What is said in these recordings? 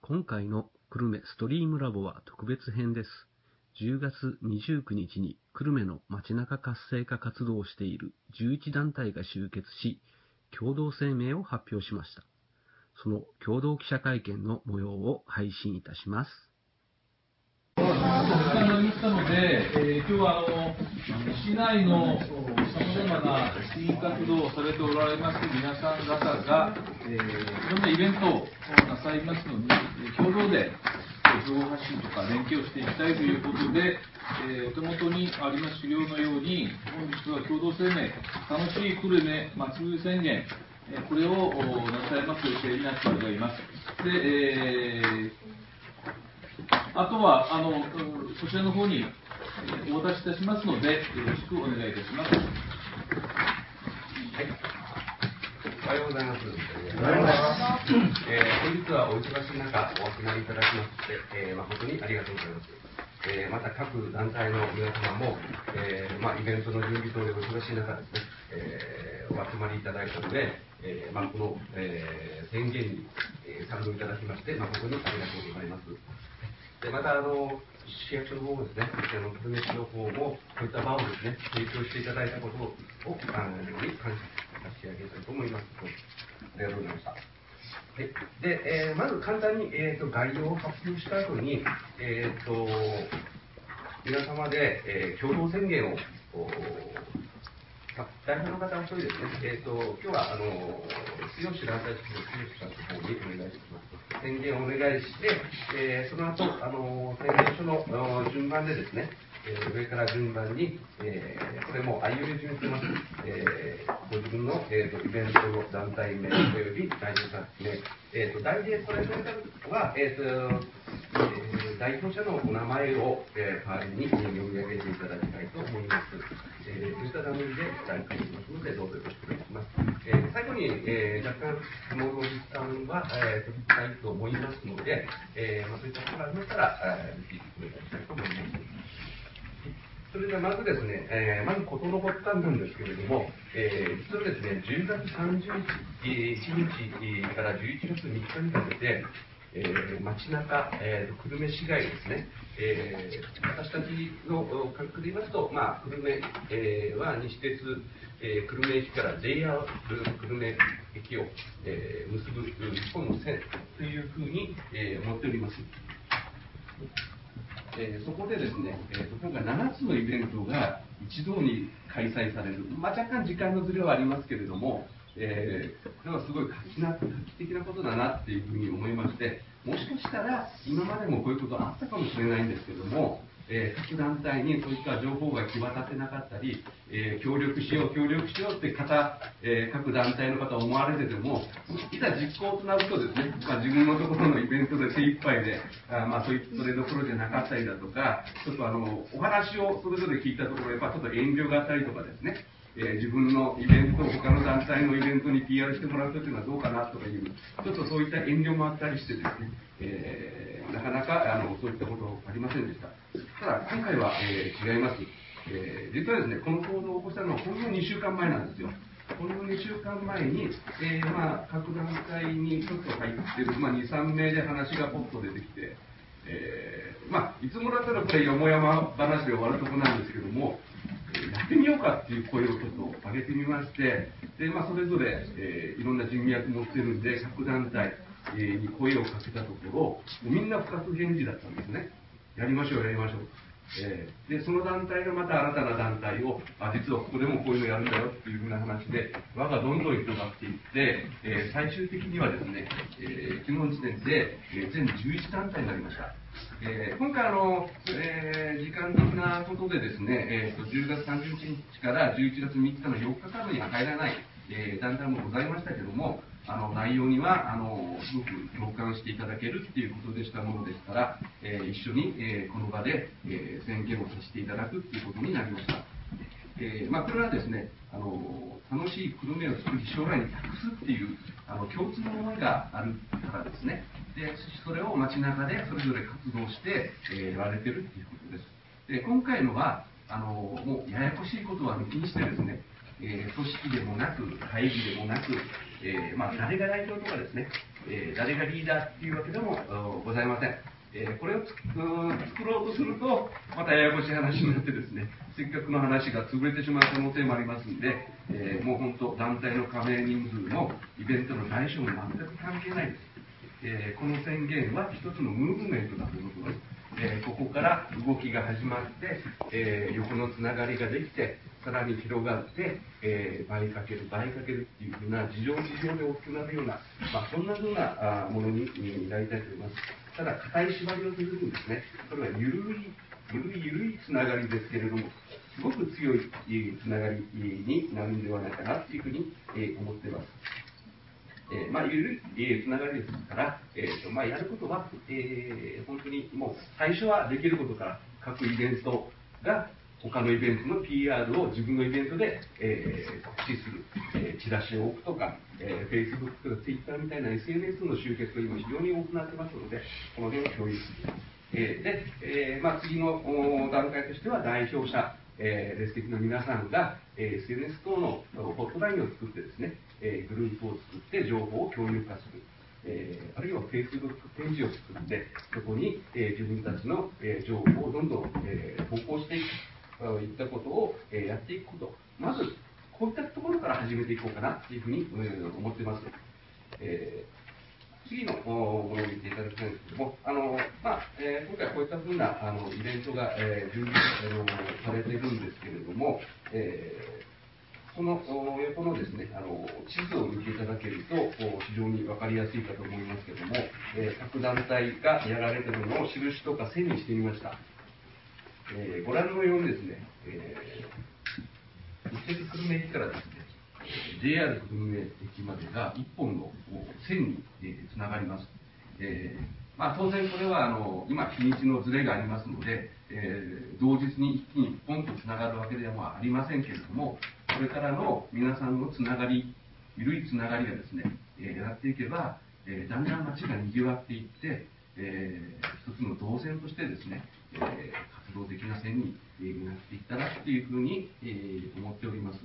今回の久留米ストリームラボは特別編です。10月29日に久留米の街中活性化活動をしている11団体が集結し、共同声明を発表しました。その共同記者会見の模様を配信いたします。時間になりましたので、えー今日はあの市内のさまざまな地域活動をされておられます皆さん方が、えーいろんなイベントをなさいますのに、共同で情報発信とか連携をしていきたいということで、えーお手元にあります資料のように、本日は共同声明、楽しい久留米祭り宣言、えーこれをなさいます予定になっております。でえーあとは、あの、うんそちらの方にえーお渡しいたしますので、よろしくお願いいたします。おはようございます。おはようございます。えー本日はお忙しい中、お集まりいただきまして、えー誠にありがとうございます。えーまた各団体の皆様も、えーまあ、イベントの準備等でお忙しい中ですね、えーお集まりいただいたので、えーまあ、この、えー宣言に、えー賛同いただきまして、誠にありがとうございます。でまたあの市役所の方もですね、あの久留米市の方も、こういった場をですね、提供していただいたことを、あの非常に感謝差し上げたいと思います。ありがとうございました。はい、で、えーまず簡単に、えー、と概要を発表した後に、えー、と皆様で、えー共同宣言をあ代表の方お一人ですね、えー、と今日はあの強志団体室の強志さんの方にお願いします。宣言をお願いして、えーその後あの宣言書のあの順番でですね、えー上から順番に、えーこれも相入れ順にしてます、えーご自分の、えー、とイベントの団体名および代表者名、えー、と代理でこれされたは、えーとえー代表者のお名前を、えー代わりにえー読み上げていただきたいと思います。えー、そういった段取りで大会しますので、どうぞよろしくお願いします。えー最後に、えー若干質問の時間は、えー、取りたいと思いますので、えーまあ、そういったことがありましたら、えー、ぜひお願いしたいと思います。それではまずですね、えーまず事の発端なんですけれども、えー実はですね、10月30日、えー1日から11月3日にかけて、えー街中、えー久留米市街ですね、えー私たちの感覚で言いますと、まあ、久留米、えーは西鉄、えー久留米駅から JR 久留米駅を、えー結ぶ日本の線というふうに、えー思っております。えーそこでですね、えーと今回7つのイベントが一堂に開催される、まあ、若干時間のずれはありますけれども、えーこれはすごい画期な画期的なことだなっていうふうに思いまして、もしかしたら今までもこういうことあったかもしれないんですけども、えー各団体にそういった情報が行き渡ってなかったり、えー協力しよう、協力しようって方、えー各団体の方思われてても、いざ実行となるとですね、まあ、自分のところのイベントで精一杯で、あまあ、それどころじゃなかったりだとか、ちょっとあのお話をそれぞれ聞いたところ、やっぱちょっと遠慮があったりとかですね、え自分のイベントを他の団体のイベントに PR してもらうというのはどうかなとかいう、ちょっとそういった遠慮もあったりしてですね、えーなかなかあのそういったことありませんでした。ただ、今回は、えー違います。えー実はですね、この行動を起こしたのはほんの2週間前なんですよ。この2週間前に、えーまあ、各団体にちょっと入ってる、まあ、2、3名で話がポッと出てきて、えーまあ、いつもだったらこれよもやま話で終わるとこなんですけども、やってみようかっていう声をちょっと上げてみまして、でまあ、それぞれ、えーいろんな人脈持ってるんで、各団体、に声をかけたところ、みんな不活返事だったんですね。やりましょう、やりましょう。えーで、その団体がまた新たな団体を、あ、実はここでもこういうのやるんだよっていうふうな話で、輪がどんどん広がっていって、えー最終的にはですね、えー昨日時点で、えー全11団体になりました。えー今回あの、えー時間的なことでですね、えーと10月30日から11月3日の4日間には入らない、えー団体もございましたけども、あの内容にはあのすごく共感していただけるっていうことでしたものですから、えー一緒に、えーこの場で、えー宣言をさせていただくっていうことになりました。えまあ、これはですねあの楽しい久留米を作り将来に託すっていうあの共通の思いがあるからですねでそれを街中でそれぞれ活動して、えーやられてるっていうことですで今回のはあのもうややこしいことは抜きにしてですね、えー組織でもなく会議でもなく、えーまあ、誰が代表とかですね、えー誰がリーダーっていうわけでもございません。えーこれをつく作ろうとすると、またややこしい話になってですね、せっかくの話が潰れてしまう可能性もありますんで、えーもう本当、団体の加盟人数のイベントの大小に全く関係ないです。えーこの宣言は一つのムーブメントだと思います。えーここから動きが始まって、えー横のつながりができて、さらに広がって、えー倍かける、倍かけるっていうふうな、事情事情で大きくなるような、まあ、そんなふうなあものにになりたいと思います。ただ、硬い縛りをせずにですね、それは緩い、緩い緩いつながりですけれども、すごく強いつながりになるんではないかなっていうふうに、えー思っています。えーまあ、緩い、えーつながりですから、えーとまあ、やることは、えー本当にもう最初はできることから各イベントが他のイベントの PR を自分のイベントで、えー告知する、えーチラシを置くとか、えー Facebook とか Twitter みたいな SNS の集客が今非常に多くなってますので、この辺を共有する。えーで、えーまあ、次の段階としては代表者、えーレス的の皆さんが、えー SNS 等のホットラインを作ってですね、えーグループを作って情報を共有化する。えーあるいは Facebook ページを作って、そこに、えー自分たちの、えー情報をどんどん、えー投稿していくといったことを、やっていくこと、まずこういったところから始めていこうかなというふうに、思ってます。えー次のものを見ていただきたいんですけども、あのまあえー今回こういったふうなあのイベントが、えー準備されているんですけれども、えーこの横のですねあの地図を見ていただけると非常に分かりやすいかと思いますけども、え各団体がやられているのを印とか線にしてみました。えーご覧のようにですね、えー、日鉄久留米駅からですね、JR 久留米駅までが1本の線につながります。えーまあ、当然これはあの今、日にちのずれがありますので、えー同日に一気にポンとつながるわけではありませんけれども、これからの皆さんのつながり、緩いつながりがですね、えやっていけば、えーだんだん街が賑わっていって、えー一つの動線としてですね、えー活的な線に、えーなっていったらっていうふうに、えー思っております。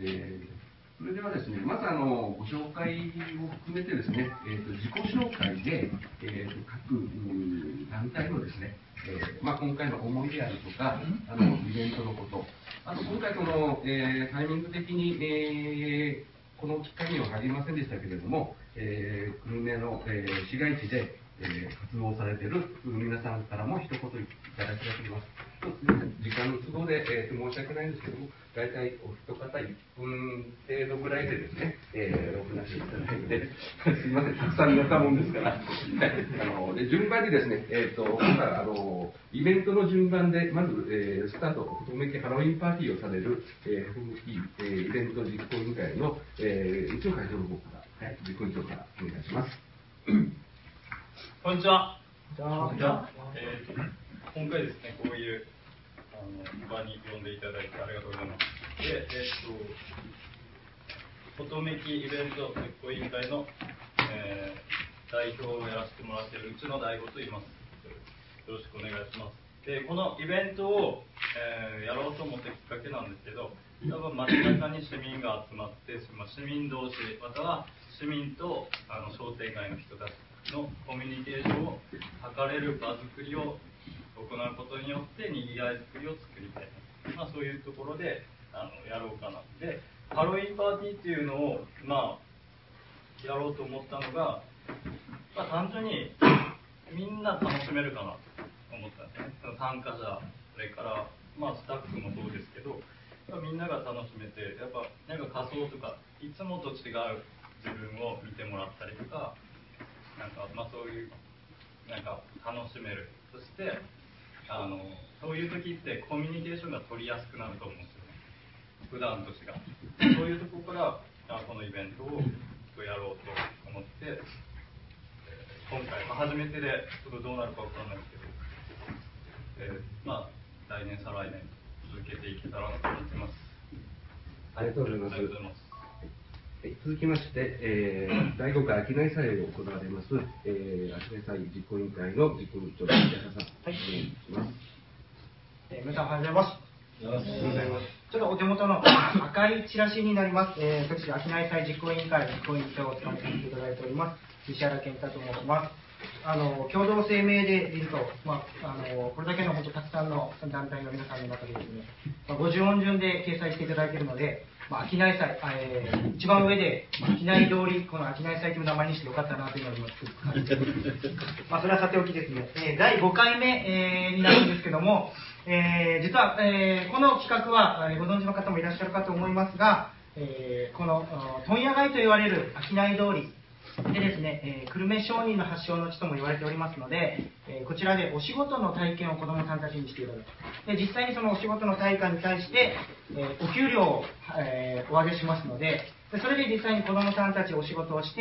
えーそれではですね、まずあのご紹介を含めてですね、えーと自己紹介で、えーと各団体のですね、えーまあ、今回の思いであるとか、あのイベントのこと、あと今回この、えータイミング的に、えーこの機会には入りませんでしたけれども、えー、久留米の、えー市街地で、えー活動されている皆さんからも一言いただきたいと思います。時間の都合で、えーと申し訳ないんですけども、大体お一方1分程度ぐらいでですね、えーお話しいただいて、すいません、たくさんやったもんですから、はいあので順番にですね、えーと今回あのイベントの順番で、まず、えースタート、とめきハロウィンパーティーをされる、えー、風紀えーイベント実行委員会の、えー、一応会長の方から、はい、実行委員長からお願いします。こんにちは。えー今回ですね、こういうあの場に呼んでいただいてありがとうございます。で、えっと、フォトメキイベント実行委員会の、えー代表をやらせてもらっているうちの大悟と言います。よろしくお願いします。で、このイベントを、えーやろうと思ったきっかけなんですけど、多分街中に市民が集まって、まあ市民同士、または市民とあの商店街の人たちのコミュニケーションを図れる場作りを行うことによってにぎわい作りを作りたい、まあ、そういうところであのやろうかな。でハロウィンパーティーっていうのをまあやろうと思ったのが、まあ、単純にみんな楽しめるかなと思ったんですね。参加者それから、まあ、スタッフもそうですけどみんなが楽しめてやっぱなんか仮装とかいつもと違う自分を見てもらったりとかなんか、まあ、そういうなんか楽しめる。そしてあのそういう時ってコミュニケーションが取りやすくなると思うんですよね。普段と違うそういうところからあこのイベントをやろうと思ってえー今回、まあ、初めてでちょっとどうなるかわからないですけど、えーまあ来年再来年続けていけたらなと思ってます。ありがとうございます続きまして、えー 第5回商い祭を行われます、えー、商い祭実行委員会の実行委員長、安田さん、お願いします。えー皆さんおはようございます。おはようございます。ちょっとお手元の赤いチラシになります。えー、私、商い祭実行委員会実行委員長を務めさせていただいております。石原健太と申します。あの共同声明で見ると、まあ、あのこれだけの本当たくさんの団体の皆さんの中でですね、まあ、50音順で掲載していただいているので、まあ、商い祭、えー、一番上で、まあ、商い通り、この商い祭という名前にしてよかったなというのを今、つくづく感じております。まあ、それはさておきですね、えー第5回目、えーになるんですけども、えー実は、えーこの企画は、えーご存知の方もいらっしゃるかと思いますが、えーこの問屋街と言われる商い通りでですね、えー久留米商人の発祥の地とも言われておりますので、えーこちらでお仕事の体験を子どもさんたちにしていただく。で実際にそのお仕事の対価に対して、えーお給料を、えお上げしますのででそれで実際に子どもさんたちお仕事をして、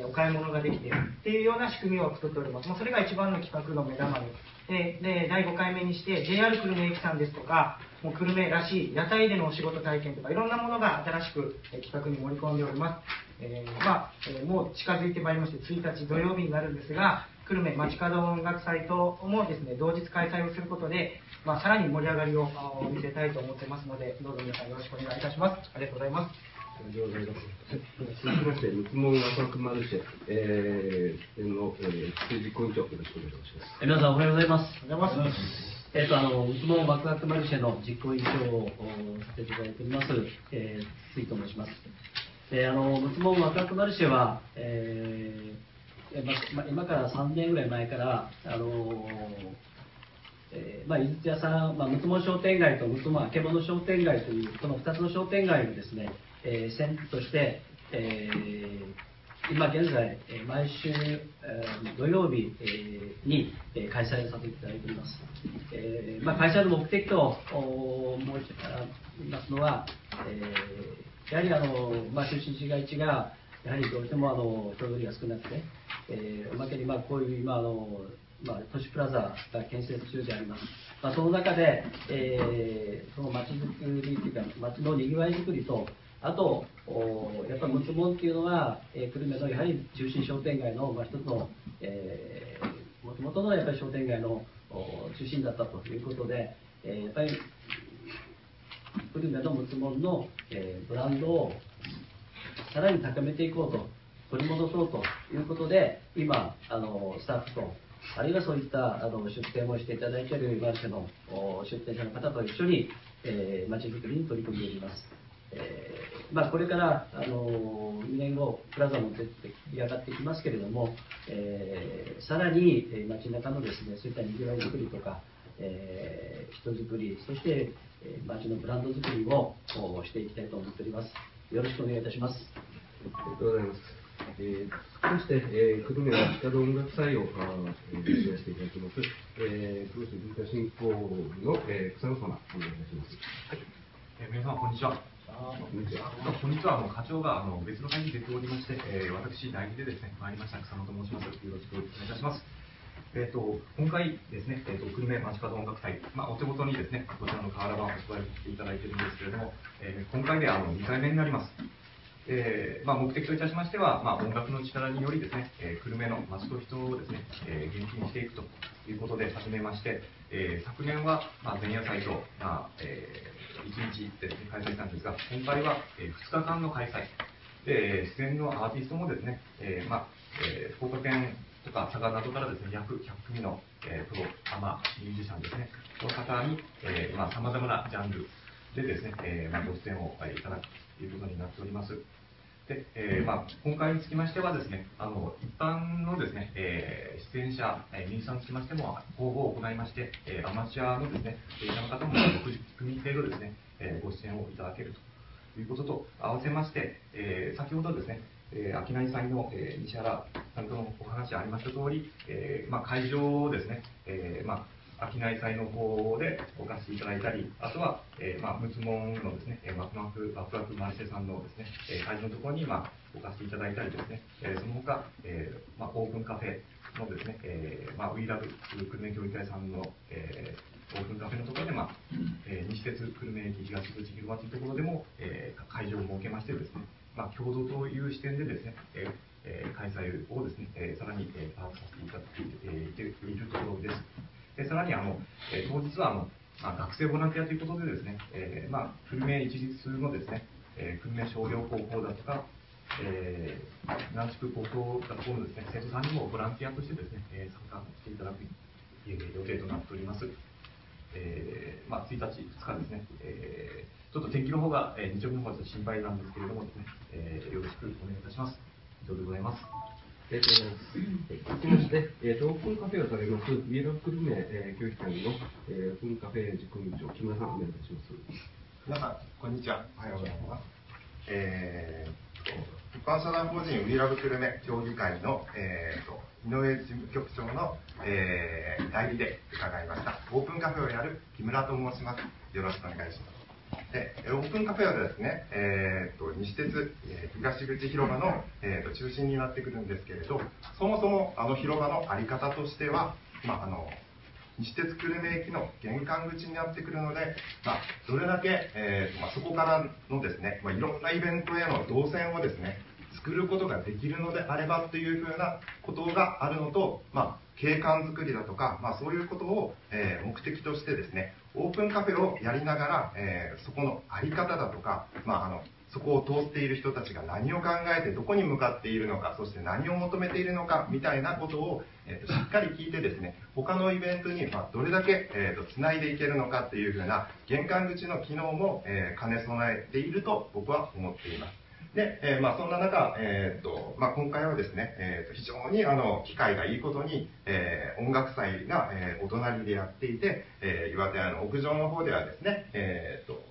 えお買い物ができているっていうような仕組みを作っております、まあ、それが一番の企画の目玉に。でで第5回目にして JR 久留米駅さんですとかもう久留米らしい屋台でのお仕事体験とかいろんなものが新しく企画に盛り込んでおります、えーまあえーもう近づいてまいりまして1日土曜日になるんですが久留米街角音楽祭ともですね同日開催をすることで、まあ、さらに盛り上がりをあ見せたいと思ってますのでどうぞ皆さんよろしくお願いいたしますありがとうございますありがとうございます。続きまして、むつもんワクワクマルシェ、えー、の、えー、実行委員長、よろしくお願いします。え皆さんおはようございます。おはようございますえっ、と、あの、うつもワクワクマルシェの実行委員長をおさせていただいております、えー、杉と申します。えー、あの、むつもワクワクマルシェは、えーえーま今から3年ぐらい前から、あのえーまあ、井筒屋さん、まあ、むつも商店街とむつもあけぼの商店街という、この2つの商店街をですね、えー、線として、えー今現在、えー毎週、えー土曜日、えーに、えー開催させていただいております。えーまあ、開催の目的とお申し上げますのは、えーやはりあの、まあ、出身市街地が、やはりどうしてもあの人通りが少なくて、えーおまけにまあこういう今あの、まあ、都市プラザが建設中であります。まあ、その中で、えーその街づくりというか、街のにぎわいづくりと、あと、おやっぱりムツモンっていうのは、えー久留米のやはり中心商店街の、まあ、一つの、えー、もともとのやっぱり商店街の中心だったということで、えーやっぱり久留米のムツモンの、えーブランドをさらに高めていこうと、取り戻そうということで、今、あのスタッフと、あるいはそういったあの出店をしていただいているマルシェのお出店者の方と一緒に、えー、街づくりに取り組んでおります。えーまあ、これからあの2年後、プラザも出て上がってきますけれども、えーさらに、えー街中のですねそういったにぎわい作りとか、えー人づくり、そして、えー街のブランド作りをおしていきたいと思っております。よろしくお願いいたします。ありがとうございます。えー、そして、えー、久留米は北道音楽祭を、あーえー、やらせていただきます。えー、久留米文化振興の、えー、草野様、お願いいたします。えー皆様こんにちは。こんにちは。あ本日はあの課長があの別の会に出ておりまして、えー私代理でですね参りました草野と申します。よろしくお願いいたします。えっ、と今回ですね、えっ、と久留米街角音楽祭、まあお手元にですねこちらの瓦版をお配りしていただいているんですけれども、えー今回であの2回目になります。えーまあ、目的といたしましては、まあ、音楽の力によりですね、えー久留米の街と人をですね、えー元気にしていくということで始めまして、えー昨年は、まあ、前夜祭と、まあえ1日ですね、開催したんですが、今回は、え2日間の開催。で、出演のアーティストもですね、えーまあえー福岡県とか佐賀などからですね、約100組の、えープロ、アマ、ミュージシャンですね、の方に、えーまあ、様々なジャンルでですね、えーまあ、ご出演をいただくということになっております。で、えーまあ、今回につきましてはですね、あの一般のですね、えー出演者、えー、ミュージシャンにつきましても、応募を行いまして、えーアマチュアのですね、出演の方も60組程度ですね、えーご出演をいただけるということと合わせまして、えー先ほどですね、えー、商い祭の、えー西原さんとのお話ありました通り、えーまあ、会場をですね、えーまあ、商い祭の方で置かせていただいたり、あとは、えーまあ、むつもんのですね、えーワクワク、ワクワクマルシェさんのですね、えー会場のところに、まあ、置かせていただいたりですね、えーその他、えーまあ、オープンカフェのですね、えーまあ、ウィーラブ久留米教育会さんの、えーオープンカフェのところで、まあえー西鉄久留米駅東口広場というところでも、えー会場を設けましてですね、まあ、共同という視点でですね、えーえ開催をですね、えーさらに、えー把握させていただいていているところです。でさらにあの、えー当日はあのまあ、学生ボランティアということでですね、えーまあ、久留米一律のですね、えー、久留米商業高校だとか、えー、南筑高校学校のですね、生徒さんにもボランティアとしてですね、えー、参加していただく予定となっております。えーまあ、1日、2日ですね、えー、ちょっと天気の方が、えー、日曜日の方が心配なんですけれどもですね、えー、よろしくお願いいたします。以上でございます。ありがとうございます。続きまして、えーと、オープンカフェをされます、イエロークルメ、えー、教育館の、えー、オープンカフェ実行委員長、木村さん、お願いいたします。皆さん、こんにちは。おはようございます。えー、一般社団法人ウィラブクルメ協議会の、えーと、井上事務局長の、えー、代理で伺いました。オープンカフェをやる木村と申します。よろしくお願いします。でオープンカフェはですね、えーと、西鉄、え、東口広場の、えーと、中心になってくるんですけれどそもそもあの広場の在り方としては、まあ、あの西鉄久留米駅の玄関口になってくるので、まあ、どれだけ、えーとまあ、そこからのですね、まあ、いろんなイベントへの動線をですね作ることができるのであればというふうなことがあるのと、まあ、景観づくりだとか、まあ、そういうことを、えー、目的としてですねオープンカフェをやりながら、えー、そこの在り方だとか、まあ、あのそこを通っている人たちが何を考えてどこに向かっているのかそして何を求めているのかみたいなことを、えーと、しっかり聞いてですね他のイベントに、まあ、どれだけ、えーと、つないでいけるのかっていうふうな玄関口の機能も、えー、兼ね備えていると僕は思っています。で、えー、まあ、そんな中、えーとまあ、今回はですね、えー、と非常にあの機会がいいことに、えー、音楽祭が、えー、お隣でやっていて、えー、岩手屋の屋上の方ではですね、えーと、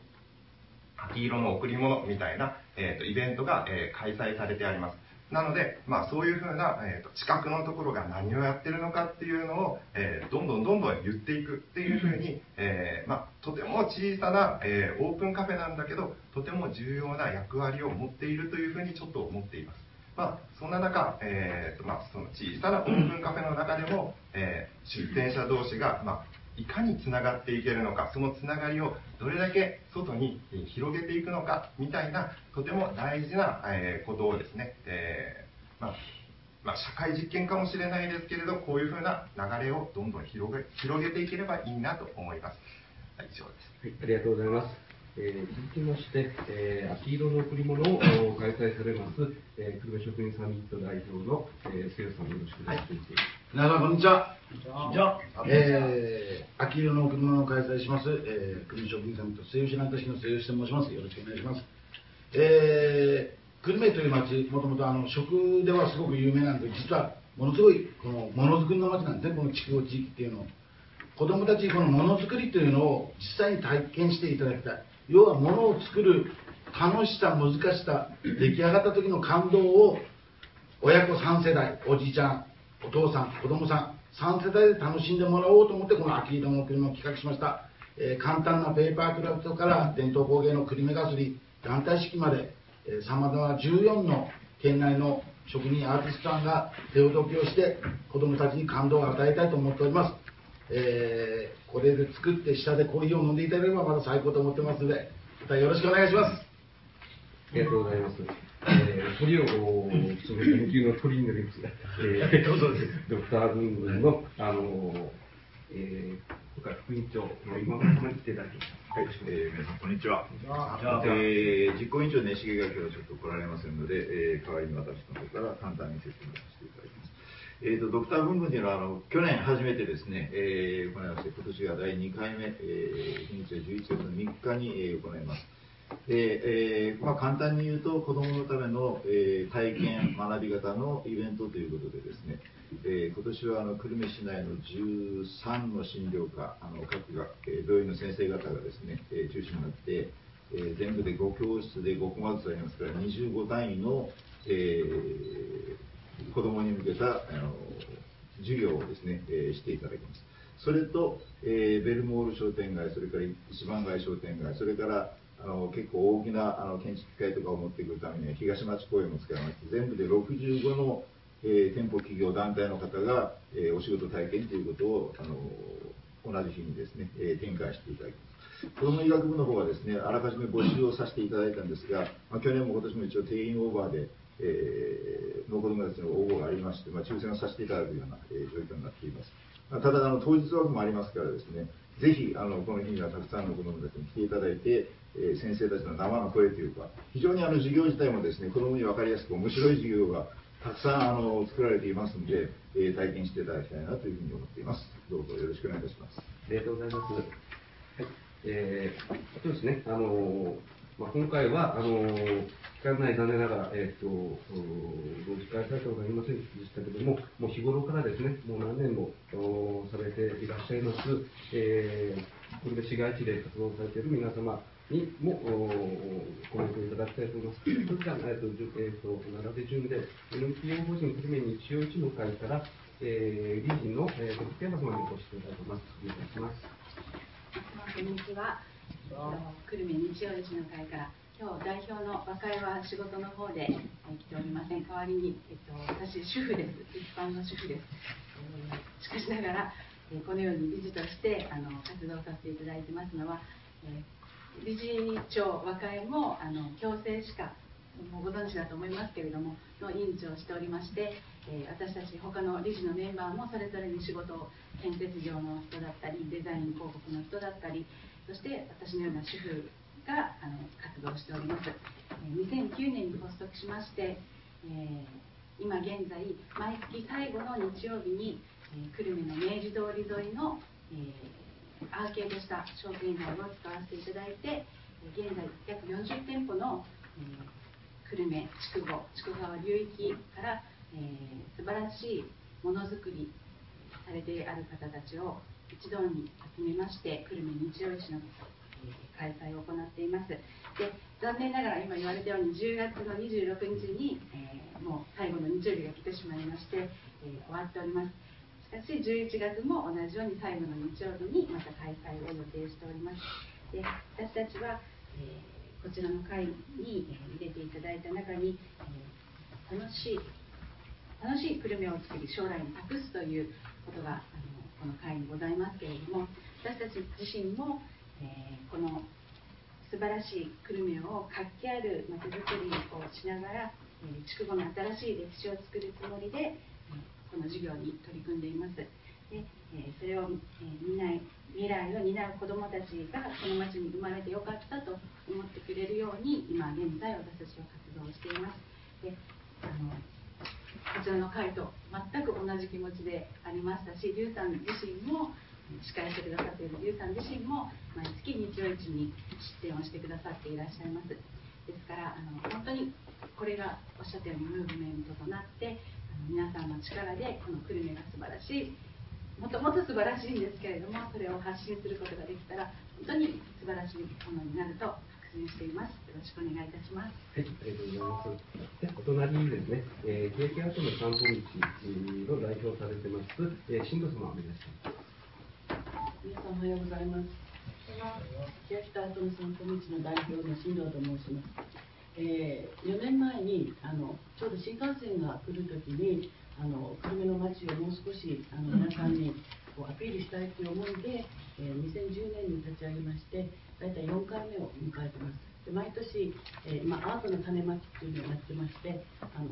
秋色の贈り物みたいな、えーと、イベントが、えー、開催されてあります。なので、まあ、そういうふうな、えーと、近くのところが何をやってるのかっていうのを、えー、どんどんどんどん言っていくっていうふうに、えー、まあ、とても小さな、えー、オープンカフェなんだけどとても重要な役割を持っているというふうにちょっと思っています。まあ、そんな中、えーとまあ、その小さなオープンカフェの中でも、え出店者同士が、まあ、いかにつながっていけるのかそのつながりをどれだけ外に広げていくのかみたいなとても大事な、えことをですね、えー、まあまあ、社会実験かもしれないですけれどこういうふうな流れをどんどん広げ広げていければいいなと思います。はい、以上です。はい、ありがとうございます。えー、続きまして、えー、秋色の贈り物を開催されます、えー、久留米職人サミット代表の、えー、瀬尾さんよろしくお願いします。はい皆さん、こんにちは。こんにちは。えー、秋色の贈り物を開催します、えー、国職人サミット、西吉南都市の西吉と申します。よろしくお願いします。えー、久留米という町、もともとあの食ではすごく有名なんです実はものすごいこのものづくりの町なんですね、この筑後地域っていうのを。子供たちにこのものづくりというのを実際に体験していただきたい。要はものを作る楽しさ、難しさ、出来上がった時の感動を親子3世代、おじいちゃん、お父さん、子供さん、3世代で楽しんでもらおうと思って、この秋色の車を企画しました。えー、簡単なペーパークラフトから伝統工芸の栗目がすり、団体式まで、さまざまな14の県内の職人アーティストさんが手ほどきをして子どもたちに感動を与えたいと思っております、えー、これで作って下でコーヒーを飲んでいただければまだ最高と思ってますのでまたよろしくお願いしますありがとうございますえー、鳥を、その研究の鳥になります。えー、どうぞドクター文軍の、あの、えー、副院長、今の様に来ていただきました。はい、えー、皆さん、こんにちは。えー、実行委員長、ねしげが今日ちょっと来られませんので、えー、代わりに私の方から簡単に説明させていただきます。えーと、ドクター文軍というのはあの去年初めてですね、えー、行いまして、今年が第2回目、えー、日にちは11月の3日に、えー、行います。でえーまあ、簡単に言うと子どものための、えー、体験学び型のイベントということでですね、えー、今年はあの久留米市内の13の診療科あの各学、えー、病院の先生方がですね、えー、中心になって、えー、全部で5教室で5コマずつありますから25単位の、えー、子どもに向けたあの授業をですね、えー、していただきます。それと、えー、ベルモール商店街、それから一番街商店街、それからあの結構大きなあの建築機械とかを持ってくるためには東町公園も使いまして全部で65の、えー、店舗企業団体の方が、えー、お仕事体験ということをあの同じ日にですね、えー、展開していただきます子ども医学部の方はですねあらかじめ募集をさせていただいたんですが、まあ、去年も今年も一応定員オーバーで、えー、の子どもたちの応募がありまして、まあ、抽選をさせていただくような、えー状況になっています。まあただあの、当日枠もありますからですね、ぜひあのこの日にはたくさんの子どもたちに来ていただいて、えー先生たちの生の声というか、非常にあの授業自体もですね子どもに分かりやすく、面白い授業がたくさんあの作られていますので、えー体験していただきたいなというふうに思っています。どうぞよろしくお願いいたします。ありがとうございます。はい。えー、そうですね、あのまあ、今回は、あの期間内残念ながら、えっ、と、お同時開催とはなりませんでしたけども、もう日頃からですね、もう何年もおされていらっしゃいます、えー、これで市街地で活動されている皆様にもおコメントいただきたいと思います。それでは、えっ、と、じゅえーと、並べ順で、NPO 法人久留米日曜市の会から、えー、理事の、えー、徳山様にお越しいただきます。お願いします。こんにちは。久留米日曜日の会から、今日代表の和解は仕事の方で、え来ておりません。代わりに、えっと、私、主婦です。一般の主婦です。えしかしながら、えこのように理事としてあの活動させていただいてますのは、え理事長和解もあの強制歯科もうご存知だと思いますけれどもの委員長をしておりまして、え私たち他の理事のメンバーもそれぞれに仕事を建設業の人だったりデザイン広告の人だったりそして私のような主婦があの活動しております、2009年に発足しまして、えー今現在毎月最後の日曜日に、えー久留米の明治通り沿いの、えーアーケードした商店街を使わせていただいて、現在約40店舗の、えー久留米筑後筑川流域から、えー素晴らしいものづくりされてある方たちを一堂に集めまして久留米日曜市の、え開催を行っています。で残念ながら今言われたように10月の26日に、えーもう最後の日曜日が来てしまいまして、えー終わっております。しかし11月も同じように最後の日曜日にまた開催を予定しております。で私たちは、えーこちらの会に、えー入れていただいた中に、えー楽しい楽しい久留米を作り将来に託すということがあこの会にございますけれども私たち自身も、えーこの素晴らしい久留米を活気あるまちづくりをしながら、えー筑後の新しい歴史を作るつもりで、えーこの授業に取り組んでいます。で、えそれを、えー担い未来を担う子どもたちがこの町に生まれてよかったと思ってくれるように今現在私たちは活動しています。であのこちらの会と全く同じ気持ちでありましたし、リュウさん自身も、司会してくださっているリュウさん自身も、毎月日曜市に出展をしてくださっていらっしゃいます。ですから、あの本当にこれがおっしゃったようにムーブメントとなって、あの皆さんの力でこの久留米が素晴らしい、もともと素晴らしいんですけれども、それを発信することができたら、本当に素晴らしいものになると確信しています。よろしくお願いいたします。はい、ありがとうございます。で、お隣にですね、えー、ケーキアートの散歩道の代表をされてます、えー、新藤様お願いします。皆さんおはようございます。ケーキアートの散歩道の代表の新藤と申します。えー、4年前にあのちょうど新幹線が来るときにあの久留米の街をもう少しあの皆さんにこうアピールしたいという思いで、えー2010年に立ち上げまして大体4回目を迎えてます。で毎年、えー今アートの種まきっていうのをやってましてあの、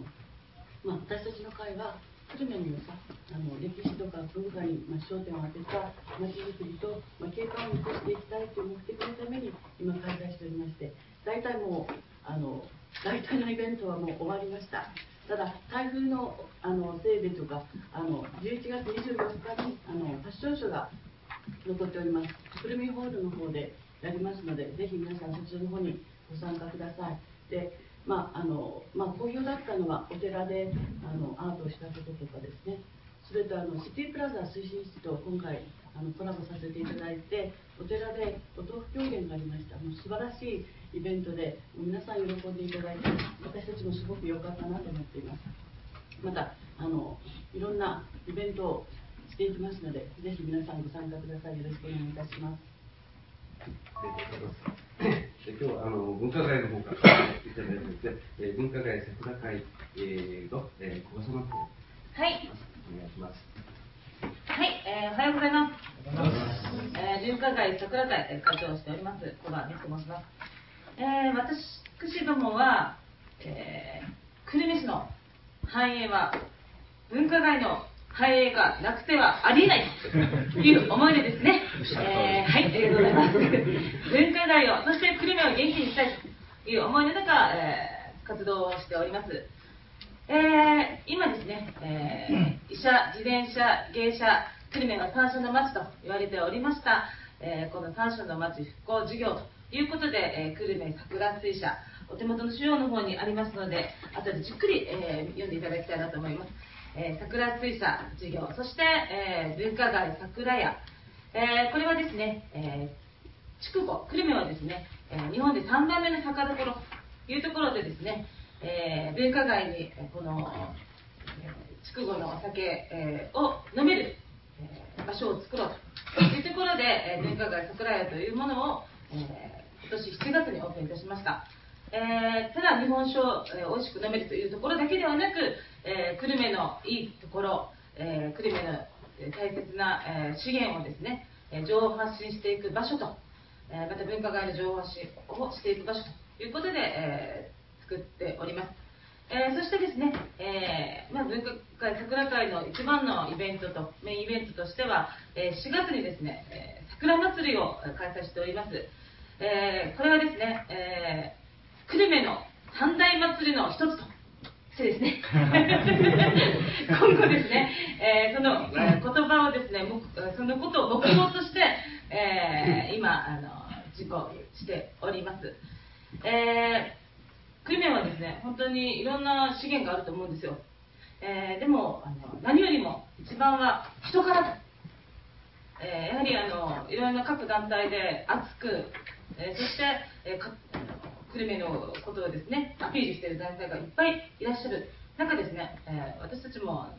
まあ、私たちの会は久留米のさあの歴史とか文化に、まあ、焦点を当てた街づくりと、まあ、景観を残していきたいという目的のために今開催しておりまして大体もうあの大体のイベントはもう終わりました。ただ台風のあのせいでとかあの11月24日にあのファッションショーが残っております。くるみホールの方でやりますのでぜひ皆さんそちらの方にご参加ください。でまああのまあ、好評だったのはお寺であのアートをしたこととかですね。それとあのシティプラザ推進室と今回あのコラボさせていただいてお寺でお豆腐狂言がありましたもう素晴らしいイベントで皆さん喜んでいただいて私たちもすごく良かったなと思っていますまたあのいろんなイベントをしていきますのでぜひ皆さんご参加くださいよろしくお願いいたしますありがとうございます。で今日はあの文化会の方からいただいてますね、えー、文化会桜会、えー、の、えー、小笠はい。お願いします。はい、えーおはようございます。えー、文化会桜会えー会長をしております小川美と申します。えー、私どもは、えー、久留米市の繁栄は文化財の繁栄がなくてはありえないという思いでですね、えーはい、ありがとうございます。文化財を、そして久留米を元気にしたいという思いの中、えー活動をしております。えー今ですね、えー医者、自転車、芸者、久留米は三所の町と言われておりました、えーこの三所の町復興事業ということで、えー久留米桜水車、お手元の資料の方にありますので、後でじっくり、えー読んでいただきたいなと思います。え桜水車事業、そして、え文化財桜屋、えこれはですね、え筑後、久留米はですね、え日本で3番目の酒どころというところでですね、え文化街にこの、え筑後のお酒、えを飲める、場所を作ろう というところで、えー文化街桜屋というものを、えー今年7月にオープンいたしました。えーただ日本酒を、えー美味しく飲めるというところだけではなく、えー久留米のいいところ、えー久留米のえ大切な、えー資源をですね、えー情報発信していく場所と、えーまた文化街の情報発信をしていく場所ということで、えー作っております。えーそしてですね、えーまあ、文化会桜会の一番のイベントと、メインイベントとしては、えー4月にですね、えー桜祭りをえー開催しております。えーこれはですね、えー久留米の三大祭りの一つとしてですね、今後ですね、えーその、えー言葉をですね、目そのことを目標として、えー今、あの、実行しております。えー久留米はですね、本当にいろんな資源があると思うんですよ。えーでもあの、何よりも一番は人からと。えーやはりあのいろいろな各団体で熱く、えーそして、えー久留米のことをですねアピールしている団体がいっぱいいらっしゃる中ですね、え私たちも、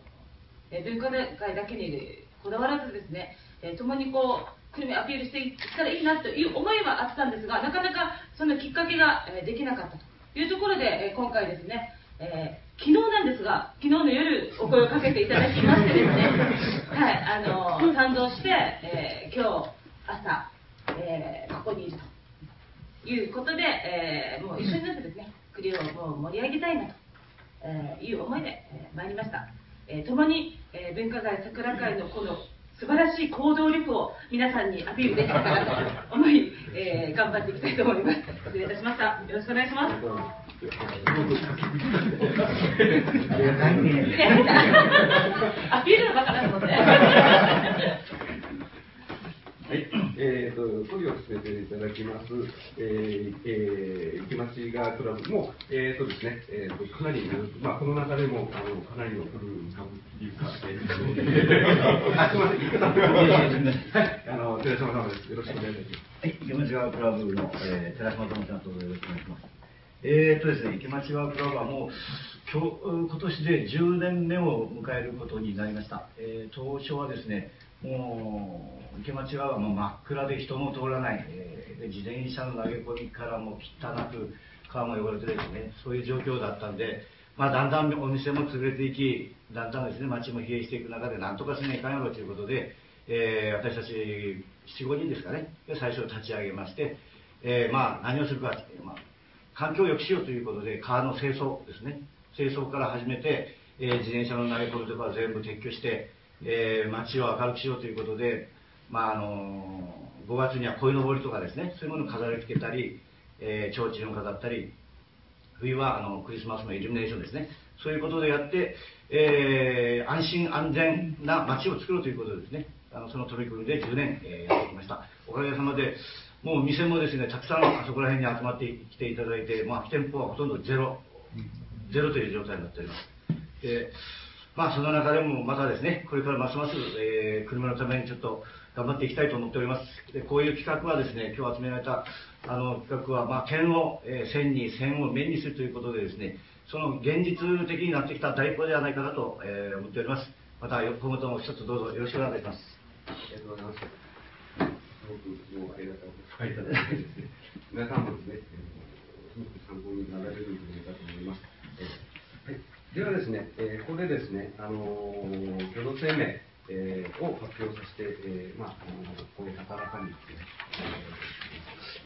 え文化会だけにこだわらずですね、え共にこう久留米アピールしていったらいいなという思いはあったんですがなかなかそのきっかけが、えできなかったというところで、えー今回ですね、えー昨日なんですが、昨日の夜お声をかけていただきましてですね、はい、あの賛同して、えー今日朝、えーここにいるということで、えーもう一緒になってですね、栗をもう盛り上げたいなと、えーいう思いで、えー参りました。えー共に、えー文化財桜会のこの素晴らしい行動力を皆さんにアピールできたかなと思い、えー頑張っていきたいと思います。失礼いたしました。よろしくお願いします。アピールのバカだと思って。はい、えーと、トリを進めていただきます、えー、えー、池町川クラブも、えーとですね、えーと、かなり、まあ、この中でも、あの、かなりの古い株っていうか、えー、あ、すみません、言い方はい、あの、寺島様です。よろしくお願いいたします。はい、池町川クラブの、えー、寺島と申します。どうぞよろしくお願いします。えーとですね、池町川クラブはもう、今日、今年で10年目を迎えることになりました。えー当初はですね、もう、池町川はもう真っ暗で人も通らない、えー自転車の投げ込みからも汚く、川も汚れてですね、そういう状況だったんで、まあ、だんだんお店も潰れていき、だんだんですね、街も疲弊していく中で、なんとかしないかんやろということで、えー私たち4、5人ですかね、最初立ち上げまして、えーまあ、何をするか、まあ、環境を良くしようということで、川の清掃ですね、清掃から始めて、えー自転車の投げ込みとか全部撤去して、えー街を明るくしようということで、まああの5月には鯉のぼりとかですね、そういうものを飾り付けたり、えー、提灯を飾ったり、冬はあのクリスマスのイルミネーションですね、そういうことでやって、えー安心安全な街を作ろうということですね、あのその取り組みで10年、えーやってきました。おかげさまで、もう店もですね、たくさんあそこら辺に集まってきていただいて、まあ、店舗はほとんどゼロ、ゼロという状態になっております。でまあ、その中でもまたですね、これからますます、えー車のためにちょっと頑張っていきたいと思っております。でこういう企画はですね、今日集められたあの企画は、まあ、点を、えー線に線を面にするということでですね、その現実的になってきた第一歩ではないかなと、えー思っております。また、今後とも一つどうぞよろしくお願いします。ありがとうございます。すごくもうありがたく書いただけですね。皆さんもですね、えーすごく参考になられるんじゃないかと思います。ではですね、えーここでですね、あのー共同声明、えーを発表させて、えーまあ、あのこれ高らかに、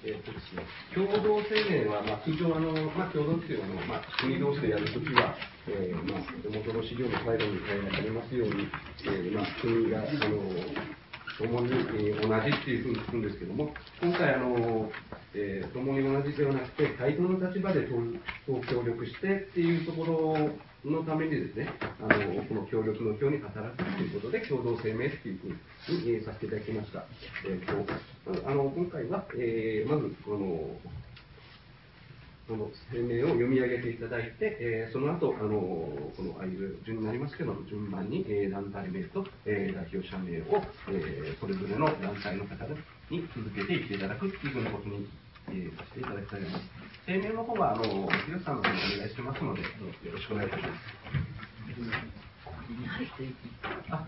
えーえーとですね、共同声明は、まあ、通常あの、まあ、共同っていうのは、まあ、国同士でやるときは、えーまあ、元の資料の最後に書かれますように、えーまあ、国があの共に、えー同じっていうふうに聞くんですけども、今回あの、えー共に同じではなくて、対等の立場でとと協力してっていうところのためにですね、あのこの協力の表に働くということで、共同声明っていうふうに、えーさせていただきました。えーとあの今回は、えーまずこの、この声明を読み上げていただいて、えーその後あのこのああいう順になりますけども、順番に、えー団体名と、えー代表者名を、えーそれぞれの団体の方に続けていっていただくっていうふうなことに、えーさせていただきたいと思います。声明の方は、あの、広瀬さんの方にお願いしてますので、どうぞよろしくお願いいたします。あ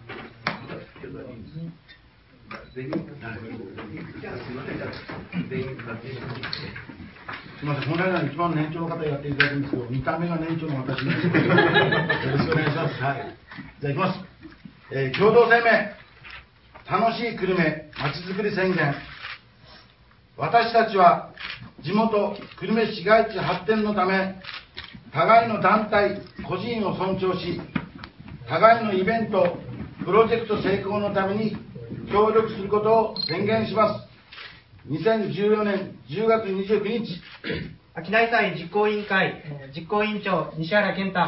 全員、じゃあすみません、じゃあ全員す。みません、本来なら一番年長の方やっていただくんですけど、見た目が年長の私なんですよろしくお願いします。はい。じゃあ、いきます。えー共同声明、楽しい久留米まちづくり宣言。私たちは地元久留米市街地発展のため、互いの団体、個人を尊重し、互いのイベント、プロジェクト成功のために協力することを宣言します。2014年10月29日、秋内祭実行委員会、えー実行委員長、西原健太。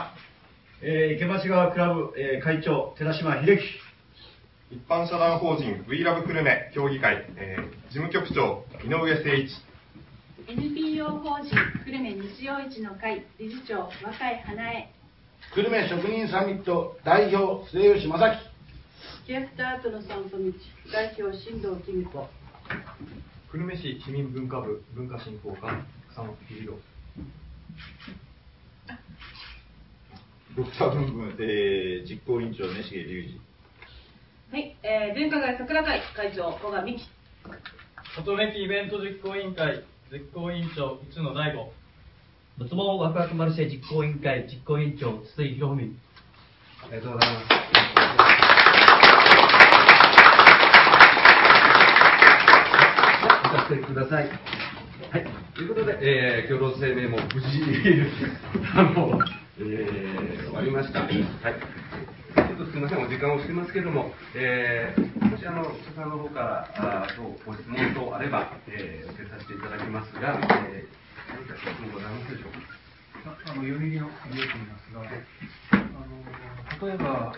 えー、池町川クラブ、えー会長、寺島秀樹。一般社団法人 We Love 久留米協議会、えー事務局長井上誠一 NPO 法人久留米西洋市の会理事長若井花江久留米職人サミット代表、末吉正樹。キャスターとの散歩道代表新藤公子久留米市市民文化部文化振興課草野秀弘ドクター文文、えー実行委員長、根重隆二。はい、えー文化会桜会会長、古賀美希。琴めきイベント実行委員会実行委員長一野大吾仏門ワクワクマルシェ実行委員会実行委員長、筒井博文。ありがとうございます。行かせてください。はい。ということで、えー、共同声明も無事、あの、えー、終わりました。はい。ちょっとすみません、お時間をしてますけども、えー、もしあの、所さんの方から、あーとご質問等あれば、えー、受けさせていただきますが、えー、何か質問ございますでしょうか？あの読売の見えていますが、あの例えば、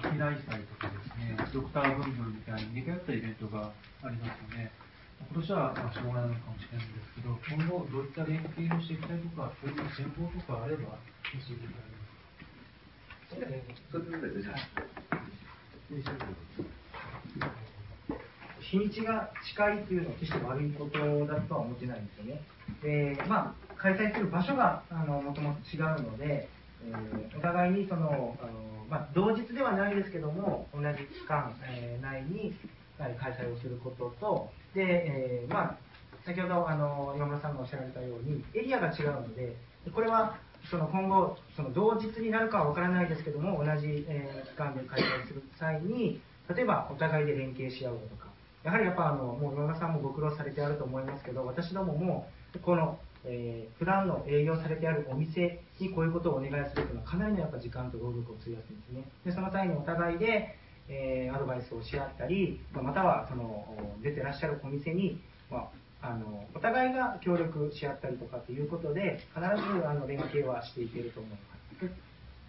秋来祭とかですね、ドクターブンブンみたいに似通ったイベントがありますよね。今年はまあしょうがないのかもしれないんですけど、今後どういった連携をしていきたいとか、そういう展望とかあれば教えていただけますか。それぞれじゃ日にちが近いというのは決して悪いことだとは思ってないんですよね。で、まあ、開催する場所があのもともと違うので、えーお互いにそのあの、まあ、同日ではないですけども、同じ期間、えー内に開催をすることと、で、えーまあ、先ほどあの岩村さんがおっしゃられたように、エリアが違うので、これはその今後、その同日になるかは分からないですけども、同じ、えー期間で開催する際に、例えばお互いで連携し合うとか、やはりやっぱあのもう岩村さんもご苦労されてあると思いますけど、私どももこの、えー普段の営業されてあるお店にこういうことをお願いするというのは、かなりのやっぱ時間と労力を費やすんですね。でその際にお互いで、えーアドバイスをし合ったり、まあまたはその出てらっしゃるお店に、まあ、あのお互いが協力し合ったりとかということで、必ずあの連携はしていけると思います。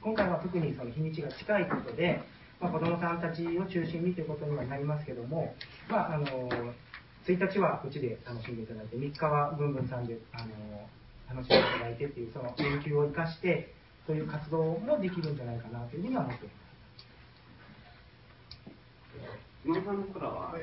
今回は特にその日にちが近いことで、まあ、子どもさんたちを中心にということにはなりますけども、まあ、あの1日はうちで楽しんでいただいて、3日はブンブンさんであの楽しんでいただいてっていう、その連休を生かして、そういう活動もできるんじゃないかなというふうには思っています。今さんのからは、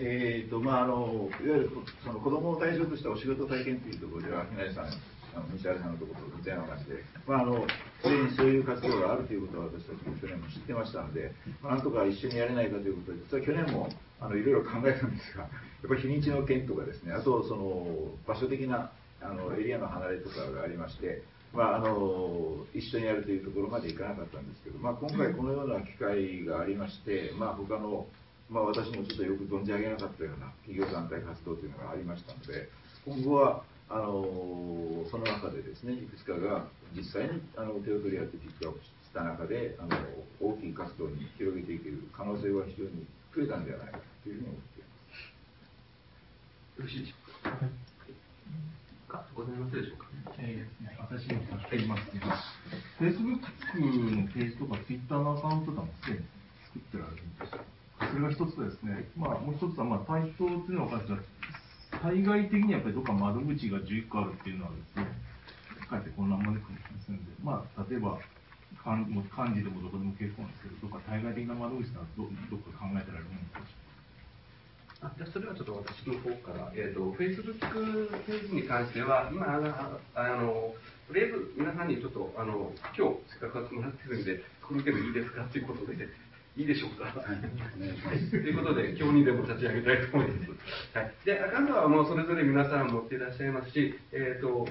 えーとまあ、あのいわゆるその子供を対象としたお仕事体験というところでは、平井さん、あの西原さんのところと似たような感じで、まあ、あのすでにそういう活動があるということは私たちも去年も知ってましたので、まあ、なんとか一緒にやれないかということで、実は去年もあのいろいろ考えたんですが、やっぱり日にちの件とかですね、あとその場所的なあのエリアの離れとかがありまして、まあ、あの一緒にやるというところまでいかなかったんですけど、まあ、今回このような機会がありまして、まあ、他の、まあ、私もちょっとよく存じ上げなかったような企業団体活動というのがありましたので今後はあのその中でですねいくつかが実際にあの手を取り合ってピックアップした中であの大きい活動に広げていける可能性は非常に増えたんではないかというふうに思っています。よろしいでしょうか。かございますでしょうか。えー、私もさせていますけど、Facebook のページとか Twitter のアカウントとかもすでに作ってられるんですよ。それが一つとですね、まあ、もう一つは、まあ、対等っていうのは分かるんですが、対外的にやっぱりどっか窓口が11個あるっていうのはですね、かえって混乱もでくるかもしれませんので、まあ、例えば、漢漢字でもどこでも結構なんですけど、どっか対外的な窓口ならどどっか考えてられるんですか？あじゃそれはちょっと私の方から、えーと、Facebook ページに関しては、今、あのとりあえず皆さんにちょっとあの今日、せっかく集まってるんで、この件いいですか？ということで、いいでしょうか。はい、ということで、今日にでも立ち上げたいと思います。はい、で、アカウントはもうそれぞれ皆さん持っていらっしゃいますし、えっ、ー、と、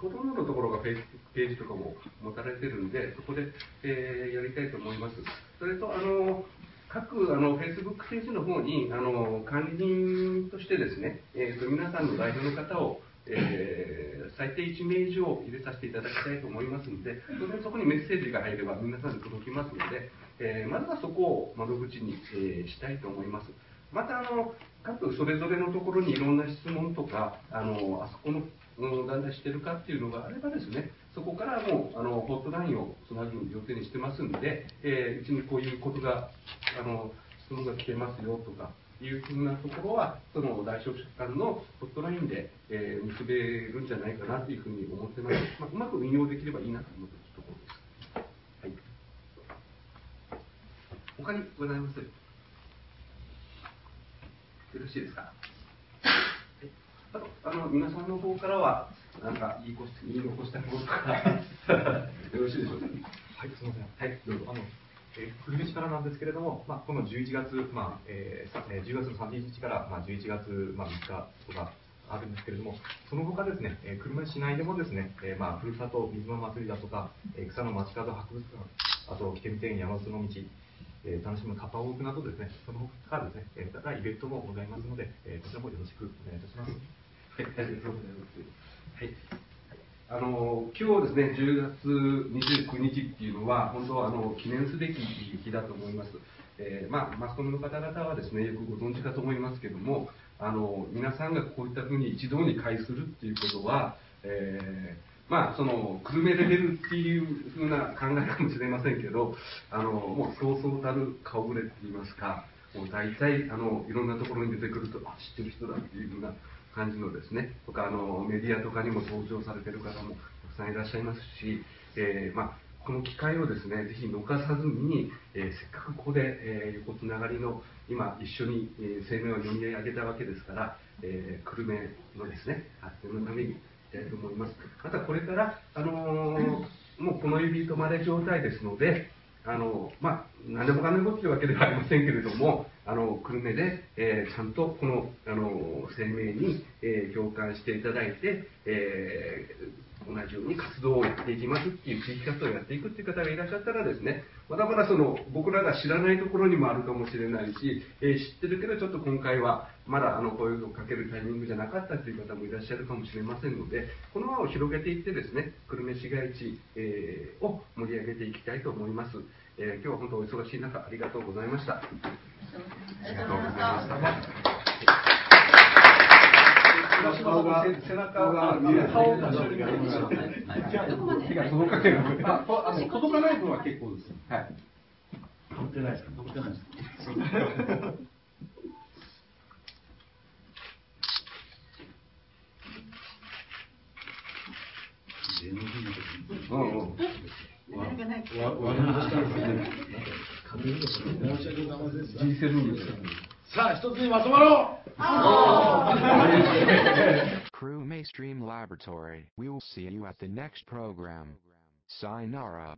ほとんどのところが Facebook ページとかも持たれてるんで、そこで、えー、やりたいと思います。それと、あの、各あの Facebook ページの方にあの管理人としてですね、えーと、皆さんの代表の方をえー、最低1名以上入れさせていただきたいと思いますので、当然そこにメッセージが入れば皆さんに届きますので、えー、まずはそこを窓口に、えー、したいと思います。またあの、各それぞれのところにいろんな質問とか、あのあそこの団体してるかっていうのがあればですね、そこからもうあのホットラインをつなぐ予定にしてますんで、えー、うちにこういうことが、あの質問が来てますよとか、いうふうなところは、その大消費者間のホットラインで、えー、結べるんじゃないかなというふうに思ってます。まあ、うまく運用できればいいなと思っているところです。はい。他にございますよろしいですか？あと、あの、皆さんの方からは、なんか言い残し言い残したこととか、よろしいでしょうか？はい、すみません。はい、どうぞ。あのえー、久留米市からなんですけれども、まあ、この11月、まあえー、10月の30日から、まあ、11月、まあ、3日とかあるんですけれども、その他ですね、えー、久留米市内でもですね、えー、まあ、ふるさと水の祭りだとか、えー、草の街角博物館、あと、来てみてん山津の道、えー、楽しむカッパウォークなどですね、その他ですね、えー、イベントもございますので、えー、こちらもよろしくお願いいたします。はい、ありがとうございます。はいあの今日ですね、10月29日っていうのは、本当はあの記念すべき日だと思います。えー、まあ、マスコミの方々はですね、よくご存知かと思いますけども、あの皆さんがこういったふうに一堂に会するっていうことは、えー、まあ、その、くるめレベルっていうふうな考えかもしれませんけど、あの、もうそうそうたる顔ぶれって言いますか、もう大体、あの、いろんなところに出てくると、あ、知ってる人だっていうふうな感じのですね、とかあのメディアとかにも登場されてる方もたくさんいらっしゃいますし、えー、まあ、この機会をですね、ぜひ逃さずに、えー、せっかくここで、えー、横つながりの今一緒に、え声明を読み上げたわけですから、えー、久留米のですね、発展のためにたいと思います。またこれから、あのもうこの指止まれ状態ですので、あの、まあ、何でもかんでもっていうわけではありませんけれども、あの、久留米で、えー、ちゃんとこの、あの、声明に、えー、共感していただいて、えー、同じように活動をやっていきますっていう地域活動をやっていくっていう方がいらっしゃったらですね、まだまだその、僕らが知らないところにもあるかもしれないし、えー、知ってるけどちょっと今回は、まだあの、声をかけるタイミングじゃなかったという方もいらっしゃるかもしれませんので、この輪を広げていってですね、久留米市街地、えー、を盛り上げていきたいと思います。えー、今日は本当お忙しい中、ありがとうございました。ありがとうございました。背中が見える。顔が届かない分は結構です。はい。乗ってないですか。乗ってないです。うんうん。悪いしたんです。さあ、一つにまとまろう Crew Maystream Laboratory. We will see you at the next program. Sayonara.